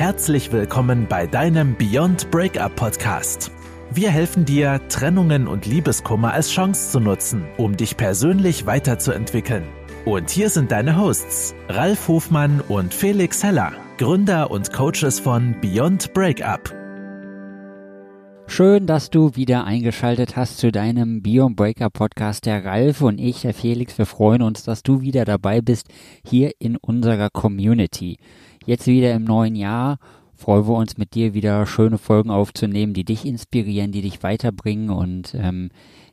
Herzlich willkommen bei deinem Beyond Breakup Podcast. Wir helfen dir, Trennungen und Liebeskummer als Chance zu nutzen, um dich persönlich weiterzuentwickeln. Und hier sind deine Hosts, Ralf Hofmann und Felix Heller, Gründer und Coaches von Beyond Breakup. Schön, dass du wieder eingeschaltet hast zu deinem Beyond Breakup Podcast. Der Ralf und ich, der Felix, wir freuen uns, dass du wieder dabei bist hier in unserer Community. Jetzt wieder im neuen Jahr freuen wir uns mit dir wieder schöne Folgen aufzunehmen, die dich inspirieren, die dich weiterbringen und ähm,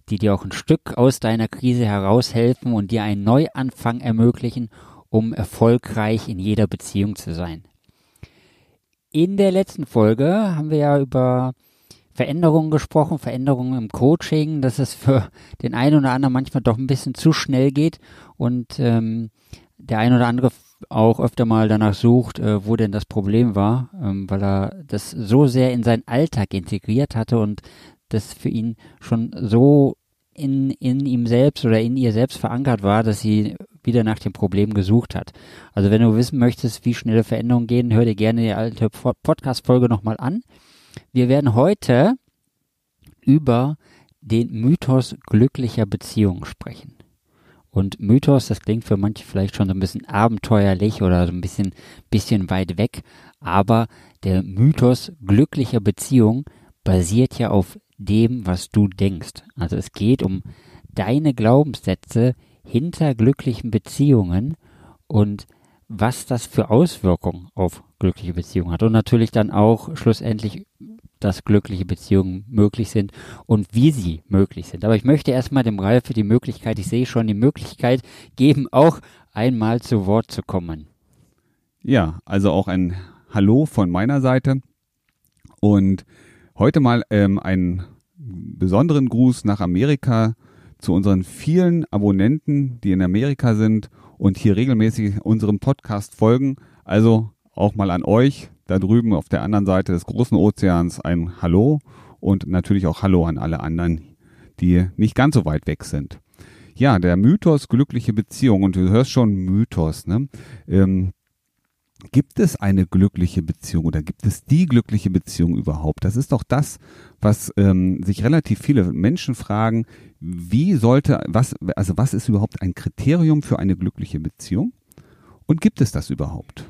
die dir auch ein Stück aus deiner Krise heraushelfen und dir einen Neuanfang ermöglichen, um erfolgreich in jeder Beziehung zu sein. In der letzten Folge haben wir ja über Veränderungen gesprochen, Veränderungen im Coaching, dass es für den einen oder anderen manchmal doch ein bisschen zu schnell geht und ähm, der ein oder andere auch öfter mal danach sucht, äh, wo denn das Problem war, ähm, weil er das so sehr in seinen Alltag integriert hatte und das für ihn schon so in, in ihm selbst oder in ihr selbst verankert war, dass sie wieder nach dem Problem gesucht hat. Also wenn du wissen möchtest, wie schnelle Veränderungen gehen, hör dir gerne die alte Podcast-Folge nochmal an. Wir werden heute über den Mythos glücklicher Beziehungen sprechen. Und Mythos, das klingt für manche vielleicht schon so ein bisschen abenteuerlich oder so ein bisschen, bisschen weit weg, aber der Mythos glücklicher Beziehung basiert ja auf dem, was du denkst. Also es geht um deine Glaubenssätze hinter glücklichen Beziehungen und was das für Auswirkungen auf glückliche Beziehungen hat. Und natürlich dann auch schlussendlich, dass glückliche Beziehungen möglich sind und wie sie möglich sind. Aber ich möchte erstmal dem Ralf die Möglichkeit, ich sehe schon die Möglichkeit geben, auch einmal zu Wort zu kommen. Ja, also auch ein Hallo von meiner Seite. Und Heute mal ähm, einen besonderen Gruß nach Amerika zu unseren vielen Abonnenten, die in Amerika sind und hier regelmäßig unserem Podcast folgen. Also auch mal an euch da drüben auf der anderen Seite des großen Ozeans ein Hallo und natürlich auch Hallo an alle anderen, die nicht ganz so weit weg sind. Ja, der Mythos glückliche Beziehung und du hörst schon Mythos, ne? Ähm, Gibt es eine glückliche Beziehung oder gibt es die glückliche Beziehung überhaupt? Das ist doch das, was ähm, sich relativ viele Menschen fragen. Wie sollte, was, also was ist überhaupt ein Kriterium für eine glückliche Beziehung? Und gibt es das überhaupt?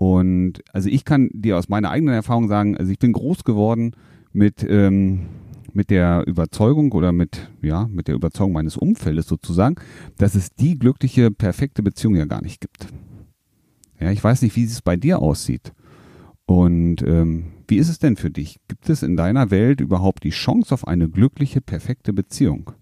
Und also ich kann dir aus meiner eigenen Erfahrung sagen, also ich bin groß geworden mit, ähm, mit der Überzeugung oder mit, ja, mit der Überzeugung meines Umfeldes sozusagen, dass es die glückliche, perfekte Beziehung ja gar nicht gibt. Ja, ich weiß nicht, wie es bei dir aussieht. Und ähm, wie ist es denn für dich? Gibt es in deiner Welt überhaupt die Chance auf eine glückliche, perfekte Beziehung?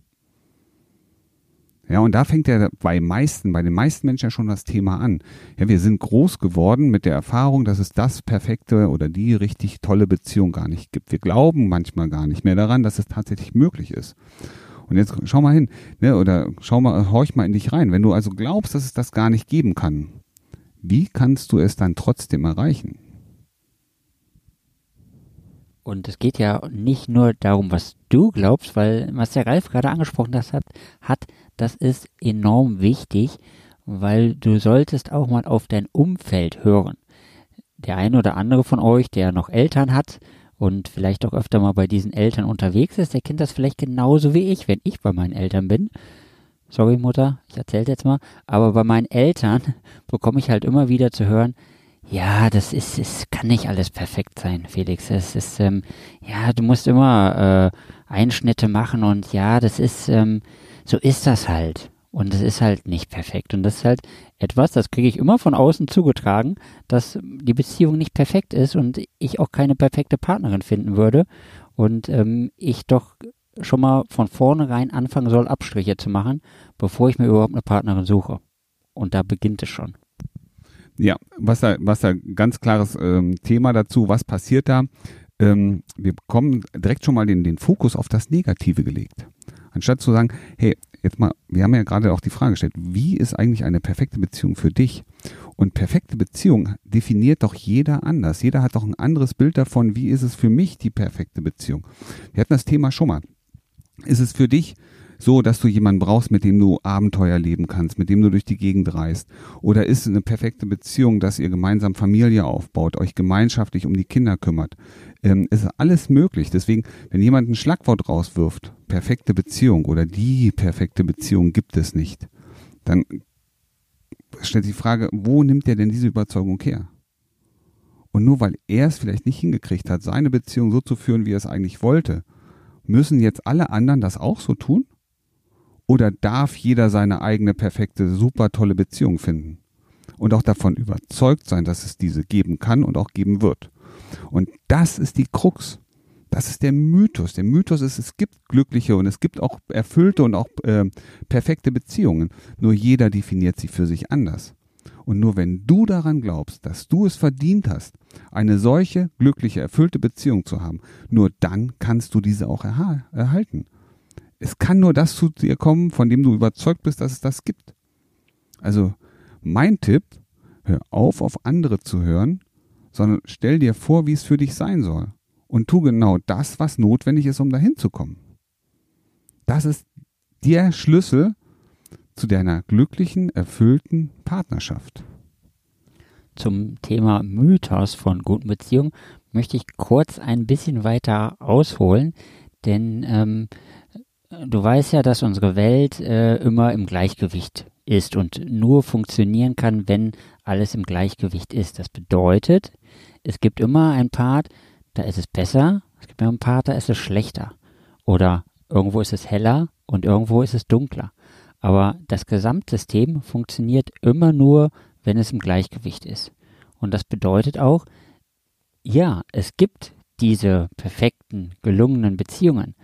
Ja, und da fängt ja bei meisten, bei den meisten Menschen ja schon das Thema an. Ja, wir sind groß geworden mit der Erfahrung, dass es das perfekte oder die richtig tolle Beziehung gar nicht gibt. Wir glauben manchmal gar nicht mehr daran, dass es tatsächlich möglich ist. Und jetzt schau mal hin, ne, oder schau mal, horch mal in dich rein. Wenn du also glaubst, dass es das gar nicht geben kann, wie kannst du es dann trotzdem erreichen? Und es geht ja nicht nur darum, was du glaubst, weil was der Ralf gerade angesprochen hat, hat, das ist enorm wichtig, weil du solltest auch mal auf dein Umfeld hören. Der eine oder andere von euch, der noch Eltern hat und vielleicht auch öfter mal bei diesen Eltern unterwegs ist, der kennt das vielleicht genauso wie ich, wenn ich bei meinen Eltern bin sorry Mutter, ich erzähle jetzt mal, aber bei meinen Eltern bekomme ich halt immer wieder zu hören, ja, das ist, es kann nicht alles perfekt sein, Felix. Es ist, ähm, ja, du musst immer äh, Einschnitte machen und ja, das ist, ähm, so ist das halt. Und es ist halt nicht perfekt. Und das ist halt etwas, das kriege ich immer von außen zugetragen, dass die Beziehung nicht perfekt ist und ich auch keine perfekte Partnerin finden würde. Und ähm, ich doch schon mal von vornherein anfangen soll, Abstriche zu machen, bevor ich mir überhaupt eine Partnerin suche. Und da beginnt es schon. Ja, was da, was da ganz klares ähm, Thema dazu, was passiert da? Ähm, wir bekommen direkt schon mal den, den Fokus auf das Negative gelegt. Anstatt zu sagen, hey, jetzt mal, wir haben ja gerade auch die Frage gestellt, wie ist eigentlich eine perfekte Beziehung für dich? Und perfekte Beziehung definiert doch jeder anders. Jeder hat doch ein anderes Bild davon, wie ist es für mich die perfekte Beziehung. Wir hatten das Thema schon mal ist es für dich so, dass du jemanden brauchst, mit dem du Abenteuer leben kannst, mit dem du durch die Gegend reist? Oder ist es eine perfekte Beziehung, dass ihr gemeinsam Familie aufbaut, euch gemeinschaftlich um die Kinder kümmert? Ähm, ist alles möglich. Deswegen, wenn jemand ein Schlagwort rauswirft, perfekte Beziehung oder die perfekte Beziehung gibt es nicht, dann stellt sich die Frage, wo nimmt er denn diese Überzeugung her? Und nur weil er es vielleicht nicht hingekriegt hat, seine Beziehung so zu führen, wie er es eigentlich wollte, müssen jetzt alle anderen das auch so tun? Oder darf jeder seine eigene perfekte, super tolle Beziehung finden? Und auch davon überzeugt sein, dass es diese geben kann und auch geben wird. Und das ist die Krux. Das ist der Mythos. Der Mythos ist, es gibt glückliche und es gibt auch erfüllte und auch äh, perfekte Beziehungen. Nur jeder definiert sie für sich anders. Und nur wenn du daran glaubst, dass du es verdient hast, eine solche glückliche, erfüllte Beziehung zu haben, nur dann kannst du diese auch erhalten. Es kann nur das zu dir kommen, von dem du überzeugt bist, dass es das gibt. Also mein Tipp, hör auf, auf andere zu hören, sondern stell dir vor, wie es für dich sein soll. Und tu genau das, was notwendig ist, um dahin zu kommen. Das ist der Schlüssel zu deiner glücklichen, erfüllten Partnerschaft. Zum Thema Mythos von guten Beziehungen möchte ich kurz ein bisschen weiter ausholen, denn ähm, du weißt ja, dass unsere Welt äh, immer im Gleichgewicht ist und nur funktionieren kann, wenn alles im Gleichgewicht ist. Das bedeutet, es gibt immer ein Part, da ist es besser, es gibt immer ein Part, da ist es schlechter. Oder irgendwo ist es heller und irgendwo ist es dunkler. Aber das Gesamtsystem funktioniert immer nur, wenn es im Gleichgewicht ist. Und das bedeutet auch, ja, es gibt diese perfekten, gelungenen Beziehungen.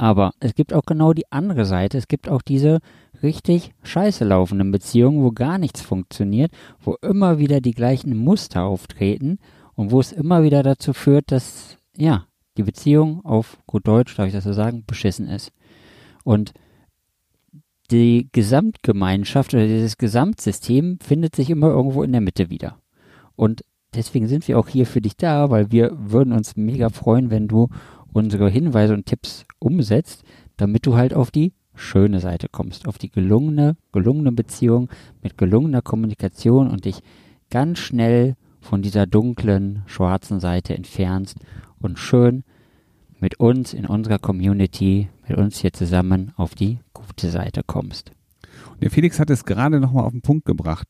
Aber es gibt auch genau die andere Seite. Es gibt auch diese richtig scheiße laufenden Beziehungen, wo gar nichts funktioniert, wo immer wieder die gleichen Muster auftreten und wo es immer wieder dazu führt, dass, ja, die Beziehung auf gut Deutsch, darf ich das so sagen, beschissen ist. Und die Gesamtgemeinschaft oder dieses Gesamtsystem findet sich immer irgendwo in der Mitte wieder. Und deswegen sind wir auch hier für dich da, weil wir würden uns mega freuen, wenn du unsere Hinweise und Tipps umsetzt, damit du halt auf die schöne Seite kommst, auf die gelungene, gelungene Beziehung mit gelungener Kommunikation und dich ganz schnell von dieser dunklen, schwarzen Seite entfernst und schön mit uns in unserer Community, mit uns hier zusammen auf die gute Seite kommst. Und der Felix hat es gerade nochmal auf den Punkt gebracht.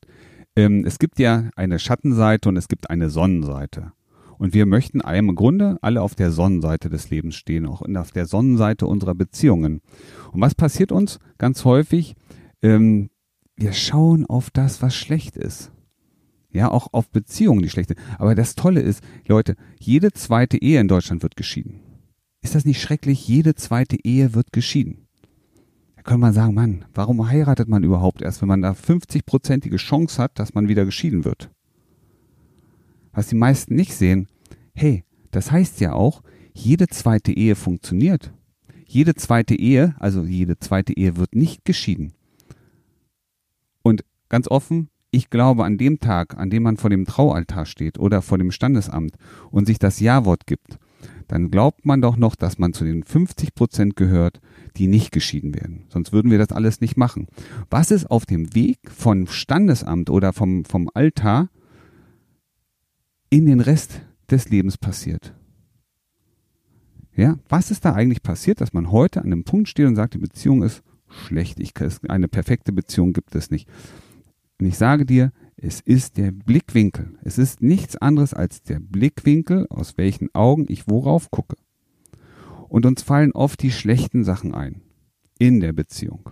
Ähm, es gibt ja eine Schattenseite und es gibt eine Sonnenseite. Und wir möchten im Grunde alle auf der Sonnenseite des Lebens stehen, auch auf der Sonnenseite unserer Beziehungen. Und was passiert uns ganz häufig? Ähm, wir schauen auf das, was schlecht ist. Ja, auch auf Beziehungen, die schlecht sind. Aber das Tolle ist, Leute, jede zweite Ehe in Deutschland wird geschieden. Ist das nicht schrecklich? Jede zweite Ehe wird geschieden. Da könnte man sagen, Mann, warum heiratet man überhaupt erst, wenn man da 50-prozentige Chance hat, dass man wieder geschieden wird? Was die meisten nicht sehen, hey, das heißt ja auch, jede zweite Ehe funktioniert. Jede zweite Ehe, also jede zweite Ehe wird nicht geschieden. Und ganz offen, ich glaube, an dem Tag, an dem man vor dem Traualtar steht oder vor dem Standesamt und sich das Ja-Wort gibt, dann glaubt man doch noch, dass man zu den 50 Prozent gehört, die nicht geschieden werden. Sonst würden wir das alles nicht machen. Was ist auf dem Weg vom Standesamt oder vom, vom Altar in den Rest des Lebens passiert? Ja, was ist da eigentlich passiert, dass man heute an einem Punkt steht und sagt, die Beziehung ist schlecht, ich, eine perfekte Beziehung gibt es nicht. Und ich sage dir, es ist der Blickwinkel. Es ist nichts anderes als der Blickwinkel, aus welchen Augen ich worauf gucke. Und uns fallen oft die schlechten Sachen ein. In der Beziehung.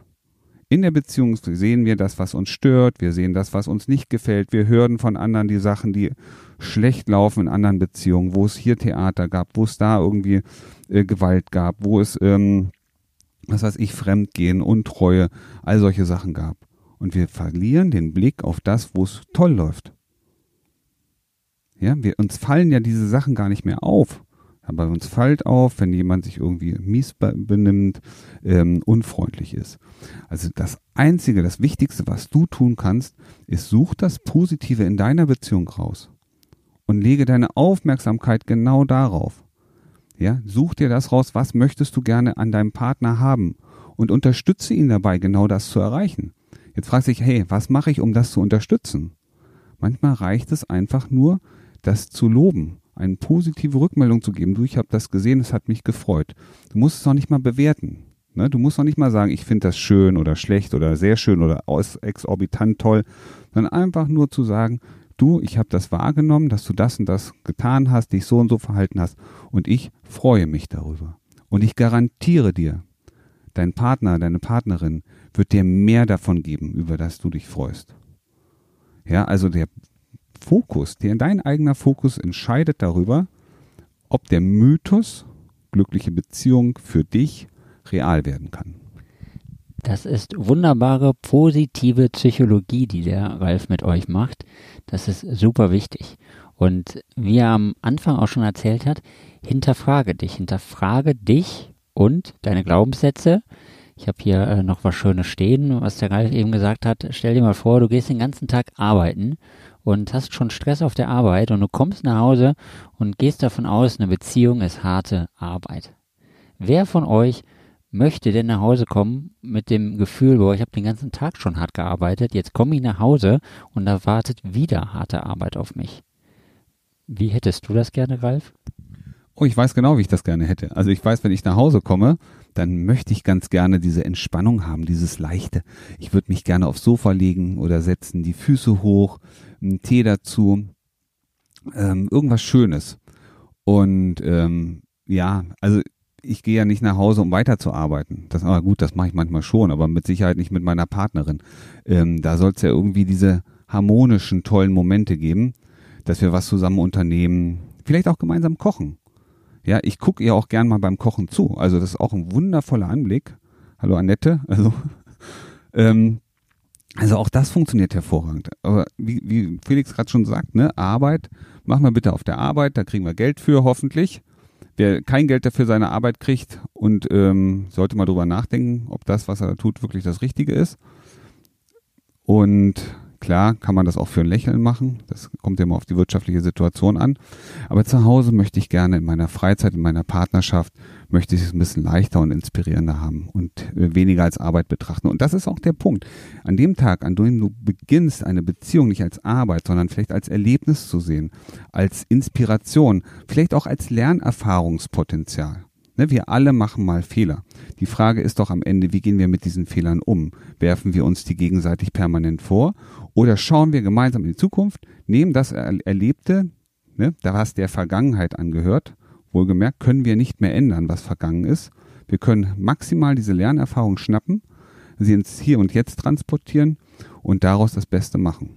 In der Beziehung sehen wir das, was uns stört, wir sehen das, was uns nicht gefällt, wir hören von anderen die Sachen, die schlecht laufen in anderen Beziehungen, wo es hier Theater gab, wo es da irgendwie äh, Gewalt gab, wo es, ähm, was weiß ich, Fremdgehen, Untreue, all solche Sachen gab und wir verlieren den Blick auf das, wo es toll läuft. Ja, wir, uns fallen ja diese Sachen gar nicht mehr auf. Aber uns fällt auf, wenn jemand sich irgendwie mies benimmt, ähm, unfreundlich ist. Also das Einzige, das Wichtigste, was du tun kannst, ist, such das Positive in deiner Beziehung raus und lege deine Aufmerksamkeit genau darauf. Ja, such dir das raus, was möchtest du gerne an deinem Partner haben und unterstütze ihn dabei, genau das zu erreichen. Jetzt fragt sich, hey, was mache ich, um das zu unterstützen? Manchmal reicht es einfach nur, das zu loben, eine positive Rückmeldung zu geben. Du, ich habe das gesehen, es hat mich gefreut. Du musst es auch nicht mal bewerten. Ne? Du musst noch nicht mal sagen, ich finde das schön oder schlecht oder sehr schön oder exorbitant toll, sondern einfach nur zu sagen, du, ich habe das wahrgenommen, dass du das und das getan hast, dich so und so verhalten hast und ich freue mich darüber. Und ich garantiere dir, dein Partner, deine Partnerin wird dir mehr davon geben, über das du dich freust. Ja, also der Fokus, der dein eigener Fokus entscheidet darüber, ob der Mythos glückliche Beziehung für dich real werden kann. Das ist wunderbare positive Psychologie, die der Ralf mit euch macht. Das ist super wichtig. Und wie er am Anfang auch schon erzählt hat, hinterfrage dich, hinterfrage dich und deine Glaubenssätze. Ich habe hier äh, noch was Schönes stehen, was der Ralf eben gesagt hat. Stell dir mal vor, du gehst den ganzen Tag arbeiten und hast schon Stress auf der Arbeit und du kommst nach Hause und gehst davon aus, eine Beziehung ist harte Arbeit. Wer von euch möchte denn nach Hause kommen mit dem Gefühl, boah, ich habe den ganzen Tag schon hart gearbeitet, jetzt komme ich nach Hause und da wartet wieder harte Arbeit auf mich. Wie hättest du das gerne, Ralf? Oh, ich weiß genau, wie ich das gerne hätte. Also ich weiß, wenn ich nach Hause komme, dann möchte ich ganz gerne diese Entspannung haben, dieses Leichte. Ich würde mich gerne aufs Sofa legen oder setzen, die Füße hoch, einen Tee dazu, ähm, irgendwas Schönes. Und ähm, ja, also ich gehe ja nicht nach Hause, um weiterzuarbeiten. Das aber gut, das mache ich manchmal schon, aber mit Sicherheit nicht mit meiner Partnerin. Ähm, da soll es ja irgendwie diese harmonischen, tollen Momente geben, dass wir was zusammen unternehmen, vielleicht auch gemeinsam kochen. Ja, ich gucke ihr auch gern mal beim Kochen zu. Also das ist auch ein wundervoller Anblick. Hallo Annette. Also, ähm, also auch das funktioniert hervorragend. Aber wie, wie Felix gerade schon sagt, ne, Arbeit, machen wir bitte auf der Arbeit, da kriegen wir Geld für, hoffentlich. Wer kein Geld dafür seine Arbeit kriegt und ähm, sollte mal drüber nachdenken, ob das, was er tut, wirklich das Richtige ist. Und klar kann man das auch für ein Lächeln machen. Das kommt ja immer auf die wirtschaftliche Situation an. Aber zu Hause möchte ich gerne in meiner Freizeit, in meiner Partnerschaft, möchte ich es ein bisschen leichter und inspirierender haben und äh, weniger als Arbeit betrachten. Und das ist auch der Punkt. An dem Tag, an dem du beginnst, eine Beziehung nicht als Arbeit, sondern vielleicht als Erlebnis zu sehen, als Inspiration, vielleicht auch als Lernerfahrungspotenzial. Ne, wir alle machen mal Fehler. Die Frage ist doch am Ende, wie gehen wir mit diesen Fehlern um? Werfen wir uns die gegenseitig permanent vor oder schauen wir gemeinsam in die Zukunft, nehmen das Erlebte, ne, was der Vergangenheit angehört, wohlgemerkt, können wir nicht mehr ändern, was vergangen ist. Wir können maximal diese Lernerfahrung schnappen, sie ins Hier und Jetzt transportieren und daraus das Beste machen.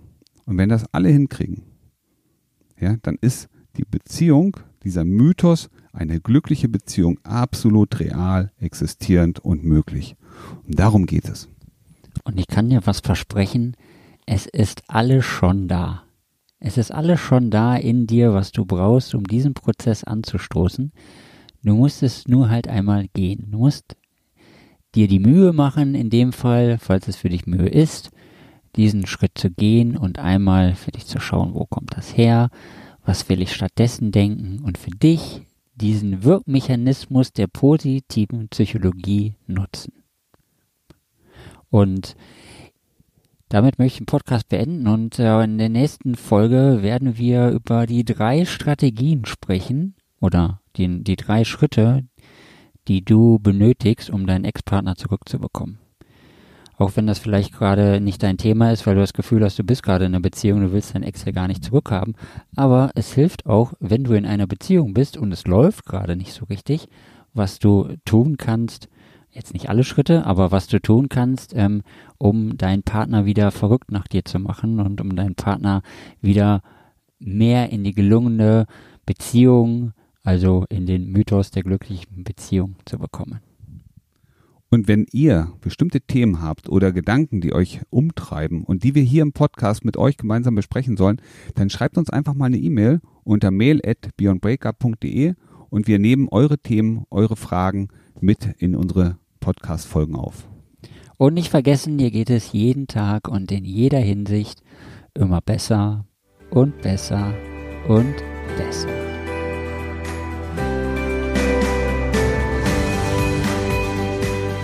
Und wenn das alle hinkriegen, ja, dann ist die Beziehung, dieser Mythos, eine glückliche Beziehung absolut real, existierend und möglich. Und darum geht es. Und ich kann dir was versprechen, es ist alles schon da. Es ist alles schon da in dir, was du brauchst, um diesen Prozess anzustoßen. Du musst es nur halt einmal gehen. Du musst dir die Mühe machen, in dem Fall, falls es für dich Mühe ist, diesen Schritt zu gehen und einmal für dich zu schauen, wo kommt das her, was will ich stattdessen denken und für dich diesen Wirkmechanismus der positiven Psychologie nutzen. Und damit möchte ich den Podcast beenden und äh, in der nächsten Folge werden wir über die drei Strategien sprechen oder die, die drei Schritte, die du benötigst, um deinen Ex-Partner zurückzubekommen. Auch wenn das vielleicht gerade nicht dein Thema ist, weil du das Gefühl hast, du bist gerade in einer Beziehung, du willst deinen Ex ja gar nicht zurückhaben. Aber es hilft auch, wenn du in einer Beziehung bist und es läuft gerade nicht so richtig, was du tun kannst, jetzt nicht alle Schritte, aber was du tun kannst, ähm, um deinen Partner wieder verrückt nach dir zu machen und um deinen Partner wieder mehr in die gelungene Beziehung, also in den Mythos der glücklichen Beziehung zu bekommen. Und wenn ihr bestimmte Themen habt oder Gedanken, die euch umtreiben und die wir hier im Podcast mit euch gemeinsam besprechen sollen, dann schreibt uns einfach mal eine E-Mail unter mail at beyondbreakup.de und wir nehmen eure Themen, eure Fragen mit in unsere Podcast-Folgen auf. Und nicht vergessen, hier geht es jeden Tag und in jeder Hinsicht immer besser und besser und besser.